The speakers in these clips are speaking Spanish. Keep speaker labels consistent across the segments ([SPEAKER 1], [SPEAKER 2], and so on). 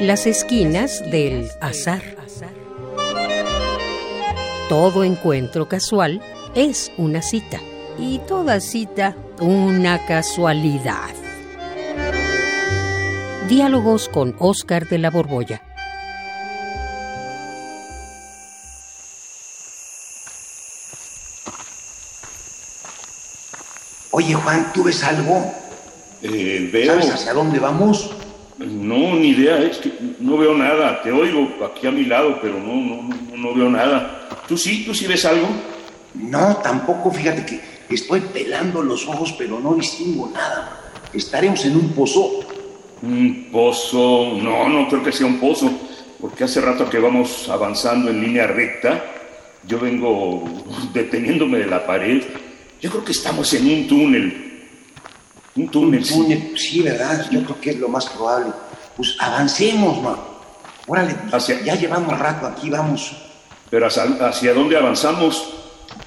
[SPEAKER 1] Las esquinas del azar. Todo encuentro casual es una cita y toda cita una casualidad. Diálogos con Oscar de la Borbolla.
[SPEAKER 2] Oye, Juan, ¿tú ves algo?
[SPEAKER 3] Eh, veo.
[SPEAKER 2] ¿Sabes hacia dónde vamos?
[SPEAKER 3] No, ni idea, es que no veo nada. Te oigo aquí a mi lado, pero no, no, no, no veo nada. ¿Tú sí? ¿Tú sí ves algo?
[SPEAKER 2] No, tampoco, fíjate que estoy pelando los ojos, pero no distingo nada. Estaremos en un pozo.
[SPEAKER 3] Un pozo. No, no creo que sea un pozo, porque hace rato que vamos avanzando en línea recta, yo vengo deteniéndome de la pared. Yo creo que estamos en un túnel. Un túnel. sí.
[SPEAKER 2] Túnel, sí, ¿verdad? Yo creo que es lo más probable. Pues avancemos, man. Órale, pues,
[SPEAKER 3] Hacia-
[SPEAKER 2] ya llevamos rato aquí, vamos.
[SPEAKER 3] Pero hacia, hacia dónde avanzamos?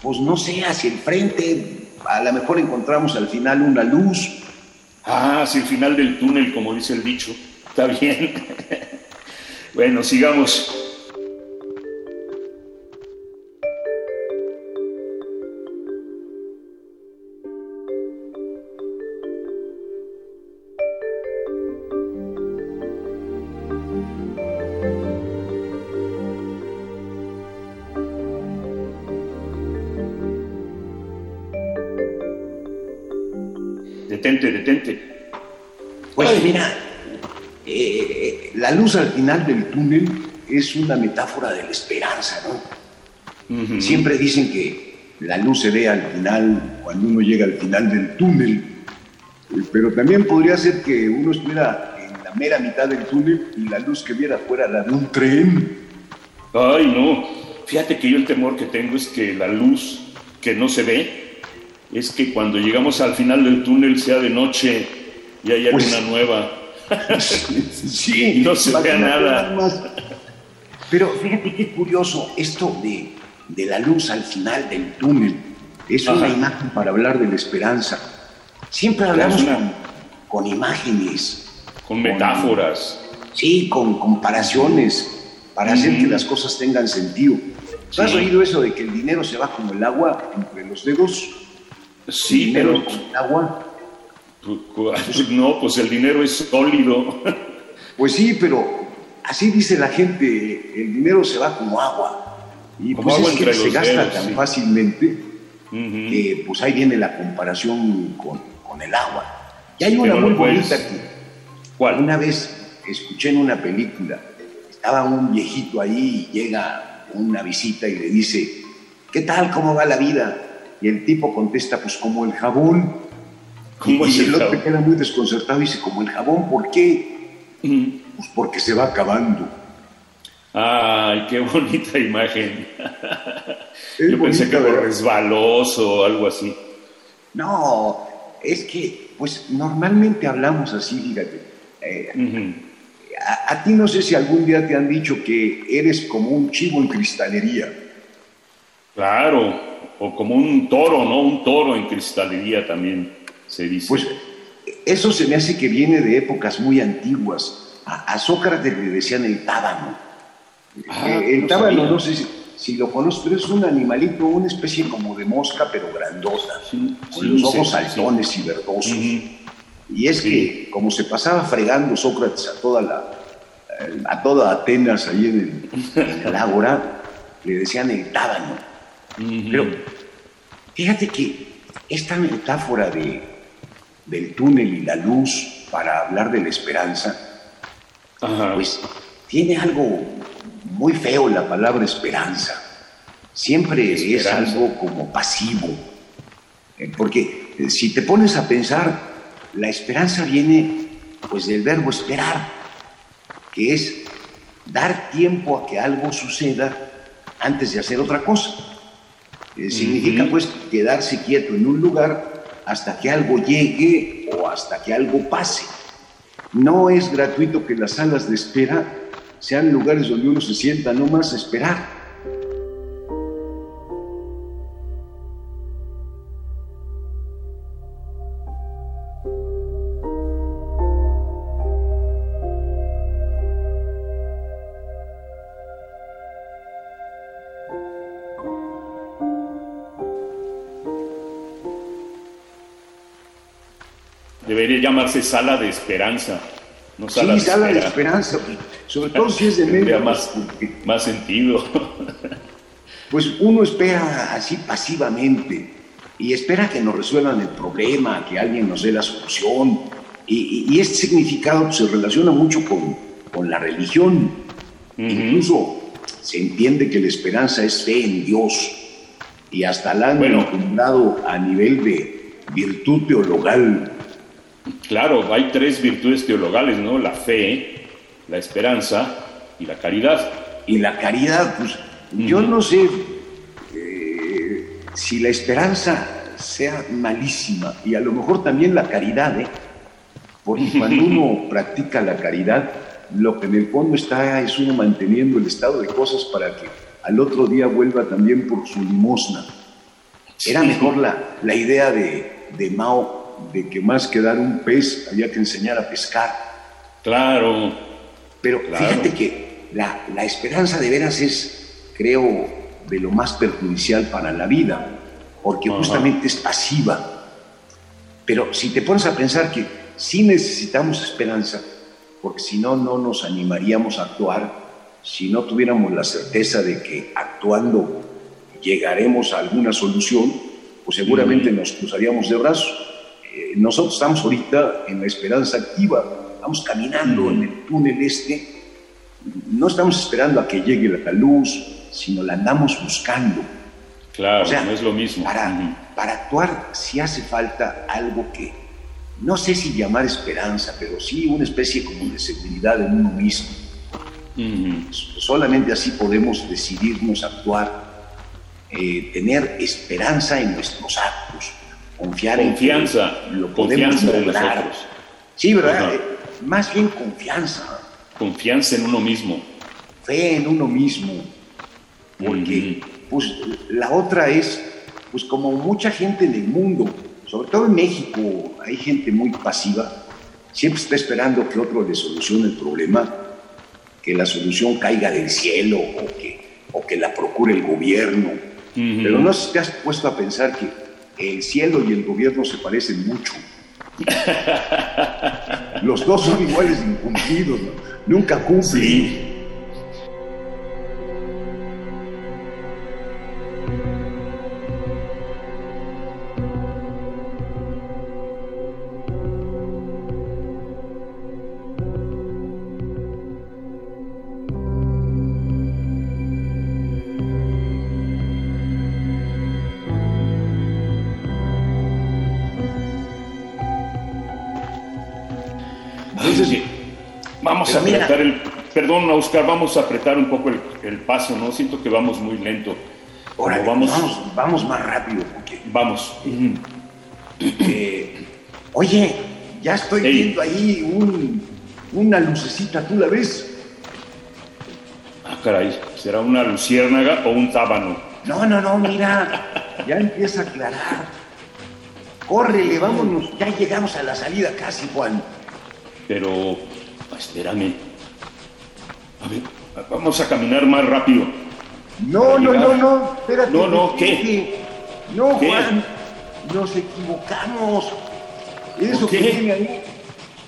[SPEAKER 2] Pues no sé, hacia el frente. A lo mejor encontramos al final una luz.
[SPEAKER 3] Ah, hacia el final del túnel, como dice el dicho. Está bien. bueno, sigamos. Detente, detente.
[SPEAKER 2] Pues
[SPEAKER 3] Ay.
[SPEAKER 2] mira, eh, la luz al final del túnel es una metáfora de la esperanza, ¿no? Siempre dicen que la luz se ve al final, cuando uno llega al final del túnel. Eh, Pero también podría ser que uno estuviera en la mera mitad del túnel y la luz que viera fuera la de un tren.
[SPEAKER 3] Ay, no. Fíjate que yo el temor que tengo es que la luz que no se ve, es que cuando llegamos al final del túnel sea de noche y haya
[SPEAKER 2] Pues-
[SPEAKER 3] luna nueva.
[SPEAKER 2] Sí,
[SPEAKER 3] Y no se vea nada.
[SPEAKER 2] más. Pero fíjate qué curioso, esto de, de la luz al final del túnel es una
[SPEAKER 3] Ajá.
[SPEAKER 2] imagen para hablar de la esperanza. Siempre hablamos
[SPEAKER 3] una-
[SPEAKER 2] con, con imágenes,
[SPEAKER 3] Con metáforas.
[SPEAKER 2] sí, con comparaciones, para hacer que las cosas tengan sentido. ¿Tú has oído eso de que el dinero se va como el agua entre los dedos?
[SPEAKER 3] Sí, pero
[SPEAKER 2] el agua.
[SPEAKER 3] pues, no, pues el dinero es sólido.
[SPEAKER 2] Pues sí, pero así dice la gente, el dinero se va como agua. Y
[SPEAKER 3] Como
[SPEAKER 2] pues
[SPEAKER 3] agua
[SPEAKER 2] es que se gasta
[SPEAKER 3] dedos,
[SPEAKER 2] tan
[SPEAKER 3] sí.
[SPEAKER 2] fácilmente que pues ahí viene la comparación con, con el agua. Y hay una
[SPEAKER 3] Pero
[SPEAKER 2] muy
[SPEAKER 3] puedes-
[SPEAKER 2] bonita que
[SPEAKER 3] ¿Cuál?
[SPEAKER 2] una vez escuché en una película, estaba un viejito ahí y llega una visita y le dice, ¿qué tal? ¿Cómo va la vida? Y el tipo contesta, pues como el jabón.
[SPEAKER 3] ¿Cómo
[SPEAKER 2] y
[SPEAKER 3] el
[SPEAKER 2] otro queda muy desconcertado y dice, como el jabón, ¿por qué? Pues porque se va acabando.
[SPEAKER 3] Ay, qué bonita imagen.
[SPEAKER 2] Es
[SPEAKER 3] Yo pensé que algo resbaloso o algo así.
[SPEAKER 2] No, es que, pues normalmente hablamos así, fíjate. Eh, a ti no sé si algún día te han dicho que eres como un chivo en cristalería.
[SPEAKER 3] Claro, o como un toro, ¿no? Un toro en cristalería también se dice.
[SPEAKER 2] Pues eso se me hace que viene de épocas muy antiguas. A, a Sócrates le decían el tábano.
[SPEAKER 3] Ah,
[SPEAKER 2] Eh, el
[SPEAKER 3] no
[SPEAKER 2] tábano,
[SPEAKER 3] sabía.
[SPEAKER 2] no sé si, si lo conoces, pero es un animalito, una especie como de mosca, pero grandota,
[SPEAKER 3] Sí,
[SPEAKER 2] con
[SPEAKER 3] sí,
[SPEAKER 2] los ojos
[SPEAKER 3] sí.
[SPEAKER 2] saltones y verdosos. Y es que, como se pasaba fregando Sócrates a toda la eh, a toda Atenas ahí en el, en el ágora, le decían el tábano. Pero fíjate que esta metáfora de, del túnel y la luz para hablar de la esperanza,
[SPEAKER 3] Ajá.
[SPEAKER 2] pues tiene algo muy feo la palabra esperanza. Siempre es algo como pasivo. Eh, Porque eh, si te pones a pensar, la esperanza viene pues del verbo esperar, que es dar tiempo a que algo suceda antes de hacer otra cosa. Eh, Significa pues quedarse quieto en un lugar hasta que algo llegue o hasta que algo pase. No es gratuito que las salas de espera sean lugares donde uno se sienta nomás a esperar.
[SPEAKER 3] Debería llamarse sala de esperanza.
[SPEAKER 2] No sala sí, sala de esperanza, sobre todo si es de medio.
[SPEAKER 3] Más, más sentido.
[SPEAKER 2] Pues uno espera así pasivamente y espera que nos resuelvan el problema, que alguien nos dé la solución. Y, este significado se relaciona mucho con, con la religión. Incluso se entiende que la esperanza es fe en Dios y hasta la han bueno, a nivel de virtud teologal.
[SPEAKER 3] Claro, hay tres virtudes teologales, ¿no? La fe, la esperanza y la caridad.
[SPEAKER 2] Y la caridad, pues yo no sé eh, si la esperanza sea malísima y a lo mejor también la caridad, ¿eh? porque cuando uno practica la caridad, lo que en el fondo está es uno manteniendo el estado de cosas para que al otro día vuelva también por su limosna. Era mejor la, la idea de, de Mao de que más que dar un pez había que enseñar a pescar.
[SPEAKER 3] Claro.
[SPEAKER 2] Pero fíjate que la, la esperanza de veras es, creo, de lo más perjudicial para la vida, porque justamente es pasiva. Pero si te pones a pensar que sí necesitamos esperanza, porque si no, no nos animaríamos a actuar, si no tuviéramos la certeza de que actuando llegaremos a alguna solución, pues seguramente nos cruzaríamos de brazos. Eh, nosotros estamos ahorita en la esperanza activa, estamos caminando en el túnel este, no estamos esperando a que llegue la luz, sino la andamos buscando.
[SPEAKER 3] Claro, no es lo mismo.
[SPEAKER 2] Para, para actuar sí hace falta algo que, no sé si llamar esperanza, pero sí una especie como de seguridad en uno mismo. Solamente así podemos decidirnos a actuar, eh, tener esperanza en nuestros actos, confiar
[SPEAKER 3] confianza, en que lo podemos lograr.
[SPEAKER 2] Sí, ¿verdad? Eh, más bien confianza.
[SPEAKER 3] Confianza en uno mismo.
[SPEAKER 2] Fe en uno mismo. Porque pues, la otra es, pues como mucha gente en el mundo, sobre todo en México, hay gente muy pasiva, siempre está esperando que otro le solucione el problema, que la solución caiga del cielo o que, o que la procure el gobierno. Pero no te has puesto a pensar que el cielo y el gobierno se parecen mucho. Los dos son iguales incumplidos, nunca cumplen.
[SPEAKER 3] Vamos a apretar el. Perdón, Oscar, vamos a apretar un poco el, paso, ¿no? Siento que vamos muy lento.
[SPEAKER 2] Ahora, vamos, vamos, más rápido.
[SPEAKER 3] Vamos.
[SPEAKER 2] Eh, oye, ya estoy viendo ahí un, una lucecita, ¿tú la ves?
[SPEAKER 3] Ah, caray, ¿será una luciérnaga o un tábano?
[SPEAKER 2] No, no, no, mira, ya empieza a aclarar. Córrele, vámonos, ya llegamos a la salida casi, Juan.
[SPEAKER 3] Pero, espérame. A ver, vamos a caminar más rápido.
[SPEAKER 2] No, no, no, no, espérate.
[SPEAKER 3] No, no, ¿qué?
[SPEAKER 2] No, Juan, nos equivocamos. Eso que viene ahí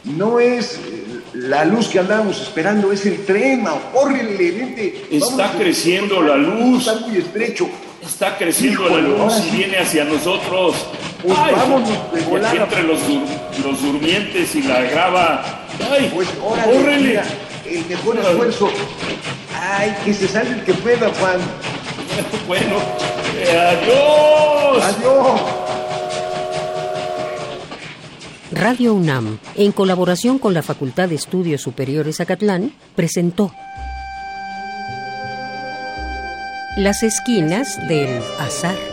[SPEAKER 2] no es eh, la luz que andábamos esperando, es el tren, córrele, vente.
[SPEAKER 3] Está creciendo la luz.
[SPEAKER 2] Está muy estrecho.
[SPEAKER 3] Está creciendo la luz y viene hacia nosotros.
[SPEAKER 2] Pues vámonos de volada.
[SPEAKER 3] entre los, los, durmientes y la grava. ¡Ay!
[SPEAKER 2] Pues órale, el mejor esfuerzo. ¡Ay, que se salga el que pueda, Juan!
[SPEAKER 3] bueno, eh, adiós.
[SPEAKER 2] Adiós.
[SPEAKER 1] Radio UNAM, en colaboración con la Facultad de Estudios Superiores Acatlán, presentó Las esquinas del azar.